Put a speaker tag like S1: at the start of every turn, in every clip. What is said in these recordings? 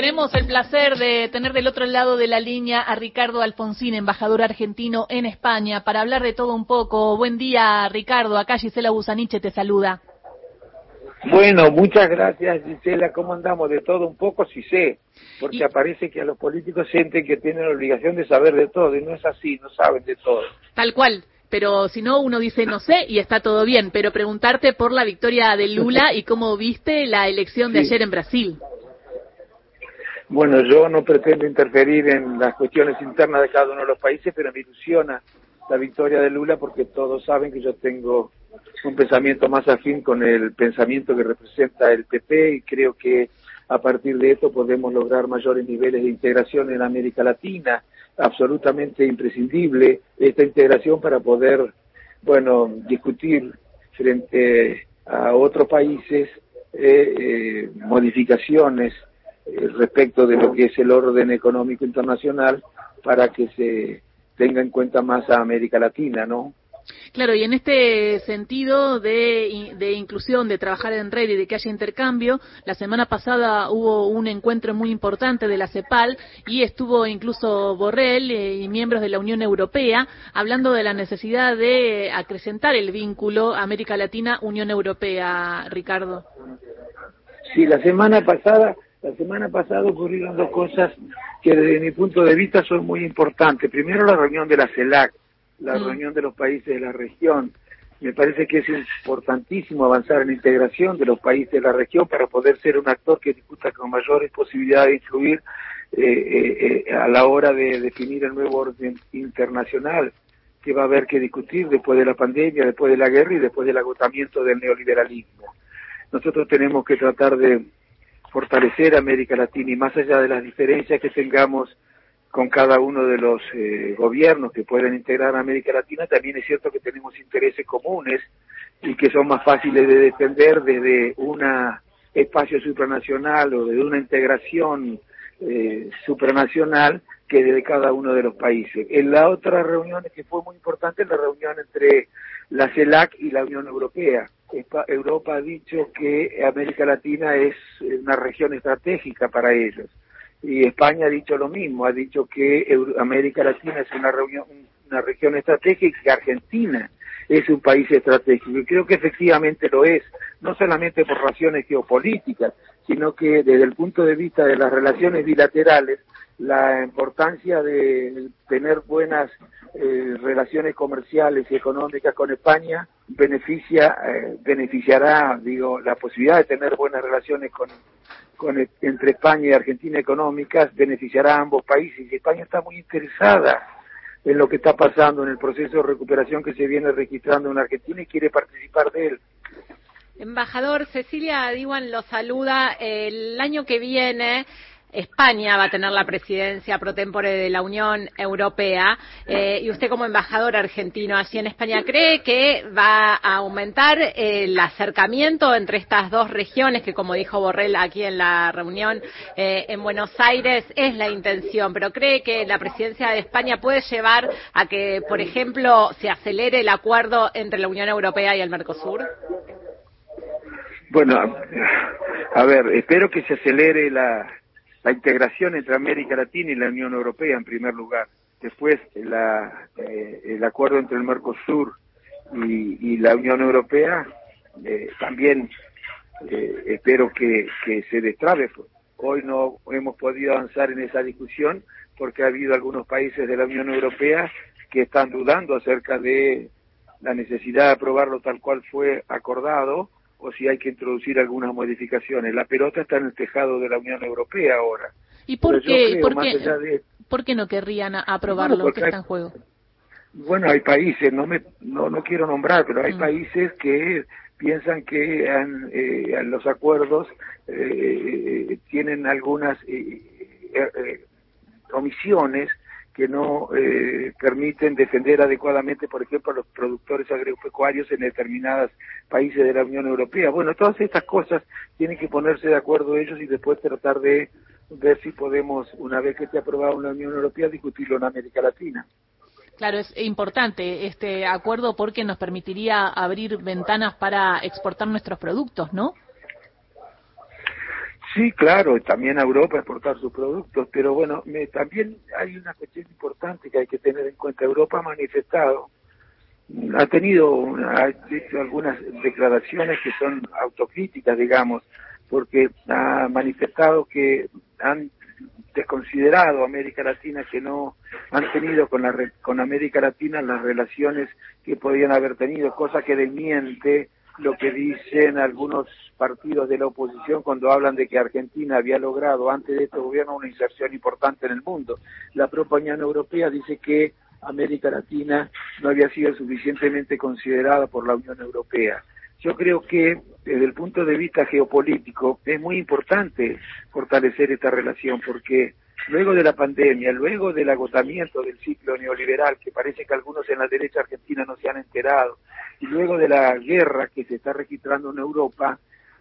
S1: Tenemos el placer de tener del otro lado de la línea a Ricardo Alfonsín, embajador argentino en España, para hablar de todo un poco. Buen día, Ricardo. Acá Gisela Busaniche te saluda.
S2: Bueno, muchas gracias, Gisela. ¿Cómo andamos? De todo un poco, sí sé. Porque
S1: Y-
S2: aparece que a los políticos sienten que tienen la obligación de saber de todo, y no es así, no saben de todo.
S1: Tal cual. Pero si no, uno dice no sé y está todo bien. Pero preguntarte por la victoria de Lula y cómo viste la elección de
S2: Sí.
S1: ayer en Brasil.
S2: Bueno, yo no pretendo interferir en las cuestiones internas de cada uno de los países, pero me ilusiona la victoria de Lula porque todos saben que yo tengo un pensamiento más afín con el pensamiento que representa el PP y creo que a partir de esto podemos lograr mayores niveles de integración en América Latina, absolutamente imprescindible esta integración para poder, bueno, discutir frente a otros países eh, eh, modificaciones eh, respecto de lo que es el orden económico internacional para que se tenga en cuenta más a América Latina, ¿no?
S1: Claro, y en este sentido de, de inclusión, de trabajar en red y de que haya intercambio, la semana pasada hubo un encuentro muy importante de la CEPAL y estuvo incluso Borrell eh, y miembros de la Unión Europea hablando de la necesidad de acrecentar el vínculo América Latina-Unión Europea, Ricardo.
S2: Sí, la semana pasada, la semana pasada ocurrieron dos cosas que desde mi punto de vista son muy importantes. Primero la reunión de la CELAC, la
S1: Mm.
S2: reunión de los países de la región. Me parece que es importantísimo avanzar en la integración de los países de la región para poder ser un actor que discuta con mayores posibilidades de influir eh, eh, eh, a la hora de definir el nuevo orden internacional que va a haber que discutir después de la pandemia, después de la guerra y después del agotamiento del neoliberalismo. Nosotros tenemos que tratar de fortalecer América Latina y más allá de las diferencias que tengamos con cada uno de los eh, gobiernos que pueden integrar a América Latina, también es cierto que tenemos intereses comunes y que son más fáciles de defender desde un espacio supranacional o desde una integración eh, supranacional que desde cada uno de los países. En la otra reunión que fue muy importante, la reunión entre la CELAC y la Unión Europea. Europa ha dicho que América Latina es una región estratégica para ellos. Y España ha dicho lo mismo, ha dicho que América Latina es una, reunión, una región estratégica que Argentina es un país estratégico. Y creo que efectivamente lo es, no solamente por razones geopolíticas, sino que desde el punto de vista de las relaciones bilaterales, la importancia de tener buenas eh, relaciones comerciales y económicas con España beneficia eh, beneficiará digo la posibilidad de tener buenas relaciones con, con entre España y Argentina económicas beneficiará a ambos países y España está muy interesada en lo que está pasando en el proceso de recuperación que se viene registrando en Argentina y quiere participar de él.
S3: Embajador, Cecilia Diwan lo saluda. El año que viene España va a tener la presidencia pro tempore de la Unión Europea eh, y usted como embajador argentino allí en España, ¿cree que va a aumentar el acercamiento entre estas dos regiones que, como dijo Borrell aquí en la reunión eh, en Buenos Aires, es la intención? Pero ¿cree que la presidencia de España puede llevar a que, por ejemplo, se acelere el acuerdo entre la Unión Europea y el Mercosur?
S2: Bueno, a ver, espero que se acelere la, la integración entre América Latina y la Unión Europea en primer lugar. Después la, eh, el acuerdo entre el Mercosur y, la Unión Europea eh, también eh, espero que, que se destrabe. Hoy no hemos podido avanzar en esa discusión porque ha habido algunos países de la Unión Europea que están dudando acerca de la necesidad de aprobarlo tal cual fue acordado o si hay que introducir algunas modificaciones. La pelota está en el tejado de la Unión Europea ahora.
S1: ¿Y por qué,
S2: creo,
S1: por, qué,
S2: de-
S1: por qué no querrían a- aprobarlo
S2: Bueno, porque
S1: que está
S2: hay-
S1: en juego?
S2: Bueno, hay países, no me no, no quiero nombrar, pero hay
S1: Mm.
S2: países que piensan que han, eh, los acuerdos eh, tienen algunas eh, eh, eh, omisiones que no eh, permiten defender adecuadamente, por ejemplo, a los productores agropecuarios en determinados países de la Unión Europea. Bueno, todas estas cosas tienen que ponerse de acuerdo ellos y después tratar de ver si podemos, una vez que esté aprobado en la Unión Europea, discutirlo en América Latina.
S1: Claro, es importante este acuerdo porque nos permitiría abrir ventanas para exportar nuestros productos, ¿no?
S2: Sí, claro, también a Europa exportar sus productos, pero bueno, me, también hay una cuestión importante que hay que tener en cuenta. Europa ha manifestado, ha tenido, ha hecho algunas declaraciones que son autocríticas, digamos, porque ha manifestado que han desconsiderado América Latina, que no han tenido con, la, con América Latina las relaciones que podían haber tenido, cosa que desmiente lo que dicen algunos partidos de la oposición cuando hablan de que Argentina había logrado antes de este gobierno una inserción importante en el mundo. La propia Unión Europea dice que América Latina no había sido suficientemente considerada por la Unión Europea. Yo creo que desde el punto de vista geopolítico es muy importante fortalecer esta relación porque luego de la pandemia, luego del agotamiento del ciclo neoliberal, que parece que algunos en la derecha argentina no se han enterado, y luego de la guerra que se está registrando en Europa,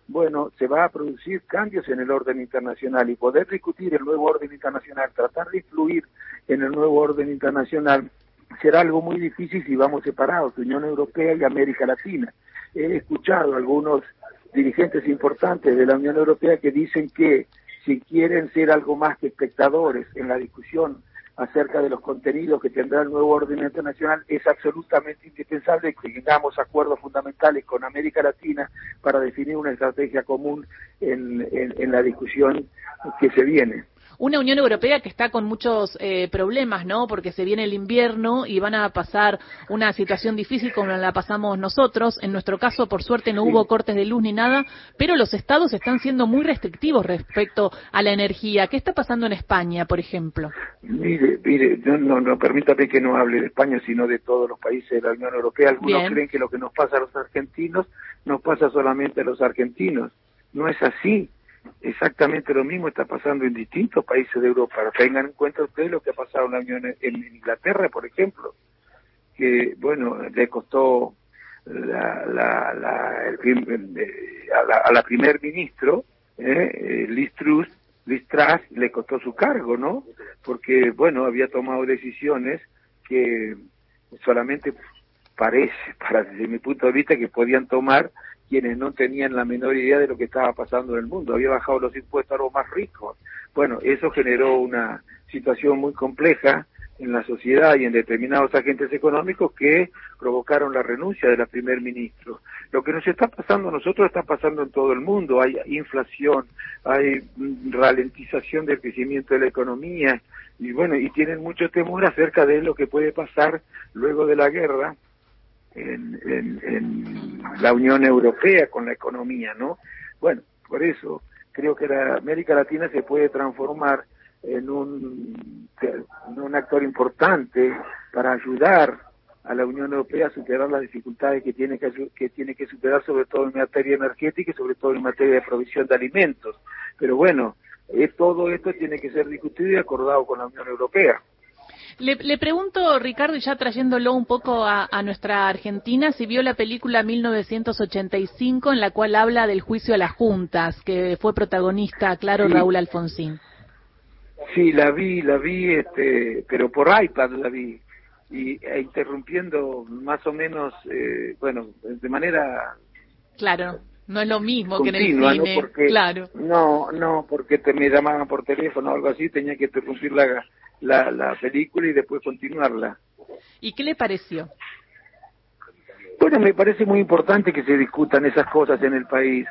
S2: bueno, se va a producir cambios en el orden internacional y poder discutir el nuevo orden internacional, tratar de influir en el nuevo orden internacional, será algo muy difícil si vamos separados, Unión Europea y América Latina. He escuchado algunos dirigentes importantes de la Unión Europea que dicen que si quieren ser algo más que espectadores en la discusión acerca de los contenidos que tendrá el nuevo orden internacional, es absolutamente indispensable que tengamos acuerdos fundamentales con América Latina para definir una estrategia común en, en la discusión que se viene
S1: una Unión Europea que está con muchos eh, problemas, ¿no? Porque se viene el invierno y van a pasar una situación difícil como la pasamos nosotros. En nuestro caso, por suerte, no hubo cortes de luz ni nada, pero los estados están siendo muy restrictivos respecto a la energía. ¿Qué está pasando en España, por ejemplo?
S2: Mire, mire, no, no, permítame que no hable de España, sino de todos los países de la Unión Europea. Algunos creen que lo que nos pasa a los argentinos nos pasa solamente a los argentinos. No es así exactamente lo mismo está pasando en distintos países de Europa. Tengan en cuenta ustedes lo que ha pasado en, la Unión, en Inglaterra, por ejemplo, que, bueno, le costó la, la, la, a, la primer ministro, eh, Liz Truss, Liz Truss, le costó su cargo, ¿no? Porque, bueno, había tomado decisiones que solamente parece, para desde mi punto de vista, que podían tomar quienes no tenían la menor idea de lo que estaba pasando en el mundo. Había bajado los impuestos a los más ricos. Bueno, eso generó una situación muy compleja en la sociedad y en determinados agentes económicos que provocaron la renuncia de la primer ministro. Lo que nos está pasando a nosotros está pasando en todo el mundo. Hay inflación, hay ralentización del crecimiento de la economía y bueno, y tienen mucho temor acerca de lo que puede pasar luego de la guerra en, la Unión Europea con la economía, ¿no? Bueno, por eso creo que la América Latina se puede transformar en un, actor importante para ayudar a la Unión Europea a superar las dificultades que tiene que, que tiene que superar, sobre todo en materia energética y sobre todo en materia de provisión de alimentos. Pero bueno, eh, todo esto tiene que ser discutido y acordado con la Unión Europea.
S1: Le, pregunto, Ricardo, y ya trayéndolo un poco a, nuestra Argentina, si vio la película 1985 en la cual habla del juicio a las juntas, que fue protagonista, claro, Raúl Alfonsín.
S2: Sí, la vi, la vi, este, pero por iPad la vi, y e interrumpiendo más o menos, eh, bueno, de manera...
S1: Claro, no es lo mismo que en el cine,
S2: ¿no? Porque,
S1: claro.
S2: No, no, porque te me llamaban por teléfono o algo así, tenía que interrumpir la la, la película y después continuarla.
S1: ¿Y qué le pareció?
S2: Bueno, me parece muy importante que se discutan esas cosas en el país,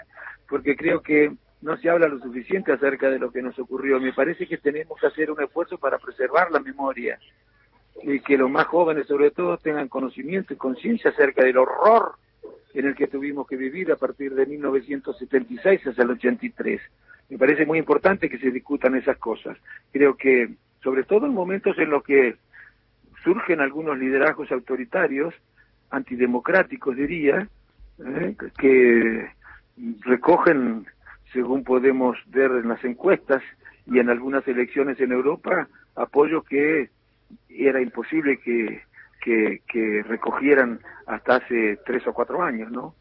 S2: porque creo que no se habla lo suficiente acerca de lo que nos ocurrió. Me parece que tenemos que hacer un esfuerzo para preservar la memoria y que los más jóvenes, sobre todo, tengan conocimiento y conciencia acerca del horror en el que tuvimos que vivir a partir de 1976 hasta el 83. Me parece muy importante que se discutan esas cosas. Creo que sobre todo en momentos en los que surgen algunos liderazgos autoritarios, antidemocráticos diría, ¿eh? que recogen, según podemos ver en las encuestas y en algunas elecciones en Europa, apoyo que era imposible que, que, recogieran hasta hace tres o cuatro años, ¿no?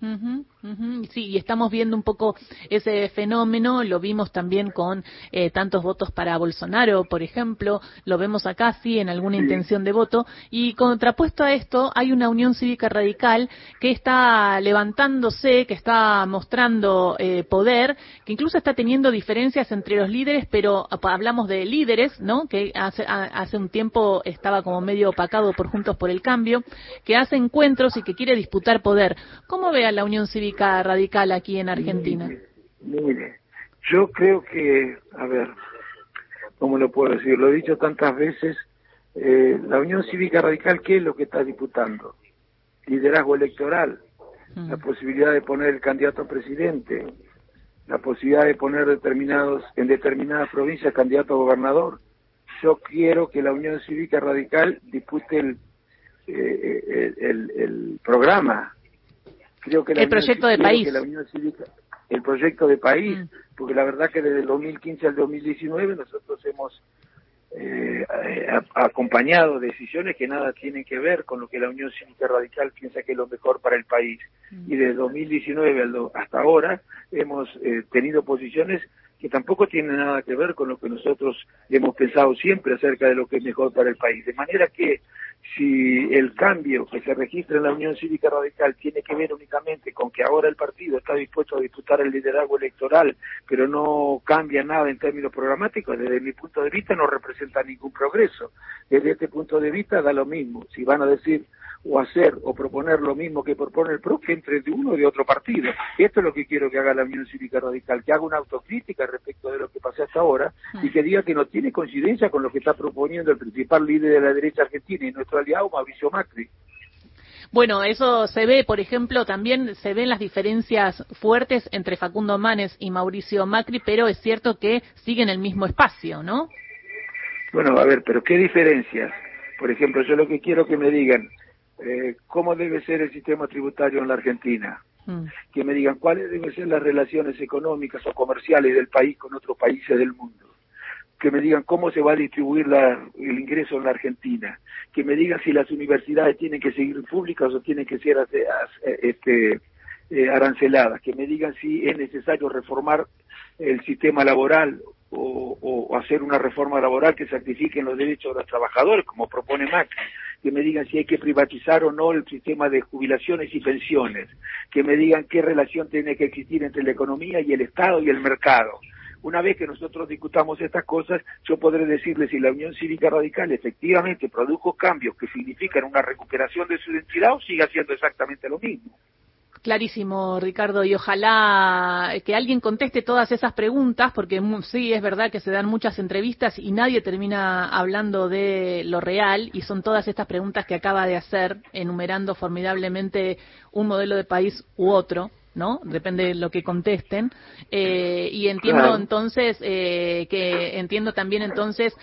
S1: Sí, y estamos viendo un poco ese fenómeno, lo vimos también con eh, tantos votos para Bolsonaro, por ejemplo, lo vemos acá, sí, en alguna intención de voto, y contrapuesto a esto hay una Unión Cívica Radical que está levantándose, que está mostrando eh, poder, que incluso está teniendo diferencias entre los líderes, pero hablamos de líderes, ¿no? Que hace, hace un tiempo estaba como medio opacado por Juntos por el Cambio, que hace encuentros y que quiere disputar poder. ¿Cómo ve a la Unión Cívica Radical aquí en Argentina?
S2: Mire, yo creo que, a ver, ¿cómo lo puedo decir? Lo he dicho tantas veces, eh, la Unión Cívica Radical, ¿qué es lo que está disputando? Liderazgo electoral, mm. la posibilidad de poner el candidato a presidente, la posibilidad de poner determinados en determinadas provincias candidato a gobernador. Yo quiero que la Unión Cívica Radical dispute el eh, el, el, programa.
S1: Creo que el proyecto de país.
S2: el proyecto de país, mm. porque la verdad que desde el 2015 al 2019 nosotros hemos eh, acompañado decisiones que nada tienen que ver con lo que la Unión Cívica Radical piensa que es lo mejor para el país. Mm. Y desde 2019 hasta ahora hemos eh, tenido posiciones que tampoco tienen nada que ver con lo que nosotros hemos pensado siempre acerca de lo que es mejor para el país. De manera que si el cambio que se registra en la Unión Cívica Radical tiene que ver únicamente con que ahora el partido está dispuesto a disputar el liderazgo electoral, pero no cambia nada en términos programáticos, desde mi punto de vista no representa ningún progreso. Desde este punto de vista da lo mismo. Si van a decir o hacer o proponer lo mismo que propone el PRO, que entre de uno o de otro partido. Esto es lo que quiero que haga la Unión Cívica Radical, que haga una autocrítica respecto de lo que pasó hasta ahora y que diga que no tiene coincidencia con lo que está proponiendo el principal líder de la derecha argentina y nuestro aliado Mauricio Macri.
S1: Bueno, eso se ve, por ejemplo, también se ven las diferencias fuertes entre Facundo Manes y Mauricio Macri, pero es cierto que siguen el mismo espacio, ¿no?
S2: Bueno, a ver, pero ¿qué diferencias? Por ejemplo, yo lo que quiero que me digan, eh, cómo debe ser el sistema tributario en la Argentina, mm. que me digan cuáles deben ser las relaciones económicas o comerciales del país con otros países del mundo, que me digan cómo se va a distribuir el ingreso en la Argentina, que me digan si las universidades tienen que seguir públicas o tienen que ser este, eh, aranceladas, que me digan si es necesario reformar el sistema laboral o, o, hacer una reforma laboral que sacrifique los derechos de los trabajadores, como propone Macri que me digan si hay que privatizar o no el sistema de jubilaciones y pensiones, que me digan qué relación tiene que existir entre la economía y el Estado y el mercado. Una vez que nosotros discutamos estas cosas, yo podré decirles si la Unión Cívica Radical efectivamente produjo cambios que significan una recuperación de su identidad o sigue haciendo exactamente lo mismo.
S1: Clarísimo, Ricardo, y ojalá que alguien conteste todas esas preguntas, porque sí, es verdad que se dan muchas entrevistas y nadie termina hablando de lo real, y son todas estas preguntas que acaba de hacer, enumerando formidablemente un modelo de país u otro, ¿no? Depende de lo que contesten. Eh, y entiendo entonces eh, que entiendo también entonces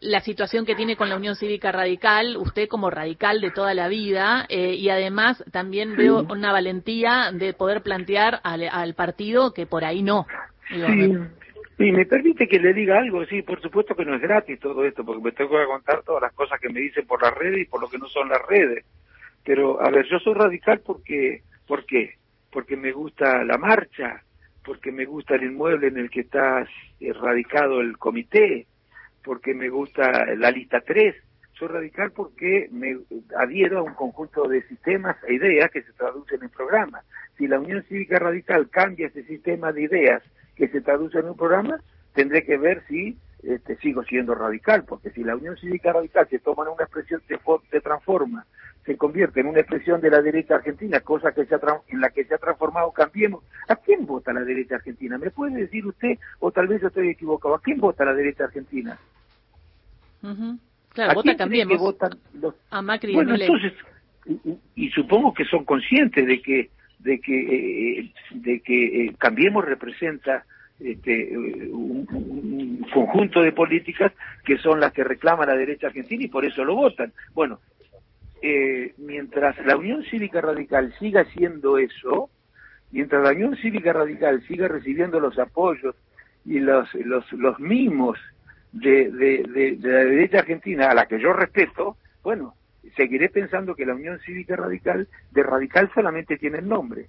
S1: la situación que tiene con la Unión Cívica Radical, usted como radical de toda la vida, eh, y además también veo una valentía de poder plantear al, partido que por ahí no.
S2: sí. me permite que le diga algo, sí, por supuesto que no es gratis todo esto, porque me tengo que contar todas las cosas que me dicen por las redes y por lo que no son las redes. Pero, a ver, yo soy radical porque, ¿por qué? Porque me gusta la marcha, porque me gusta el inmueble en el que está radicado el comité, porque me gusta la lista 3. Soy radical porque me adhiero a un conjunto de sistemas e ideas que se traducen en programas. Si la Unión Cívica Radical cambia ese sistema de ideas que se traduce en un programa, tendré que ver si este, sigo siendo radical, porque si la Unión Cívica Radical se toma en una expresión, se, transforma, se convierte en una expresión de la derecha argentina, cosa que se en la que se ha transformado Cambiemos, ¿a quién vota la derecha argentina? ¿Me puede decir usted, o tal vez estoy equivocado, ¿a quién vota la derecha argentina?
S1: Claro, vota Cambiemos. A Macri
S2: bueno, entonces, y, supongo que son conscientes de que de que eh, de que eh, Cambiemos representa este, un, conjunto de políticas que son las que reclama la derecha argentina y por eso lo votan. Bueno, eh, mientras la Unión Cívica Radical siga haciendo eso, mientras la Unión Cívica Radical siga recibiendo los apoyos y los, los, los mimos de, de, de, la derecha argentina, a la que yo respeto, bueno, seguiré pensando que la Unión Cívica Radical de radical solamente tiene el nombre.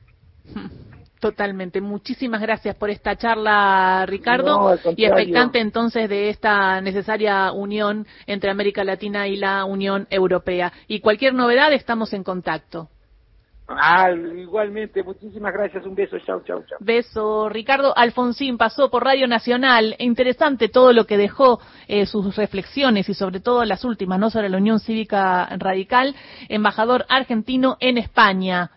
S1: Totalmente. Muchísimas gracias por esta charla, Ricardo, y expectante entonces de esta necesaria unión entre América Latina y la Unión Europea. Y cualquier novedad, estamos en contacto.
S2: Ah, igualmente, muchísimas gracias, un beso, chao, chao, chao.
S1: Beso. Ricardo Alfonsín pasó por Radio Nacional. Interesante todo lo que dejó eh, sus reflexiones y sobre todo las últimas, ¿no? Sobre la Unión Cívica Radical, embajador argentino en España.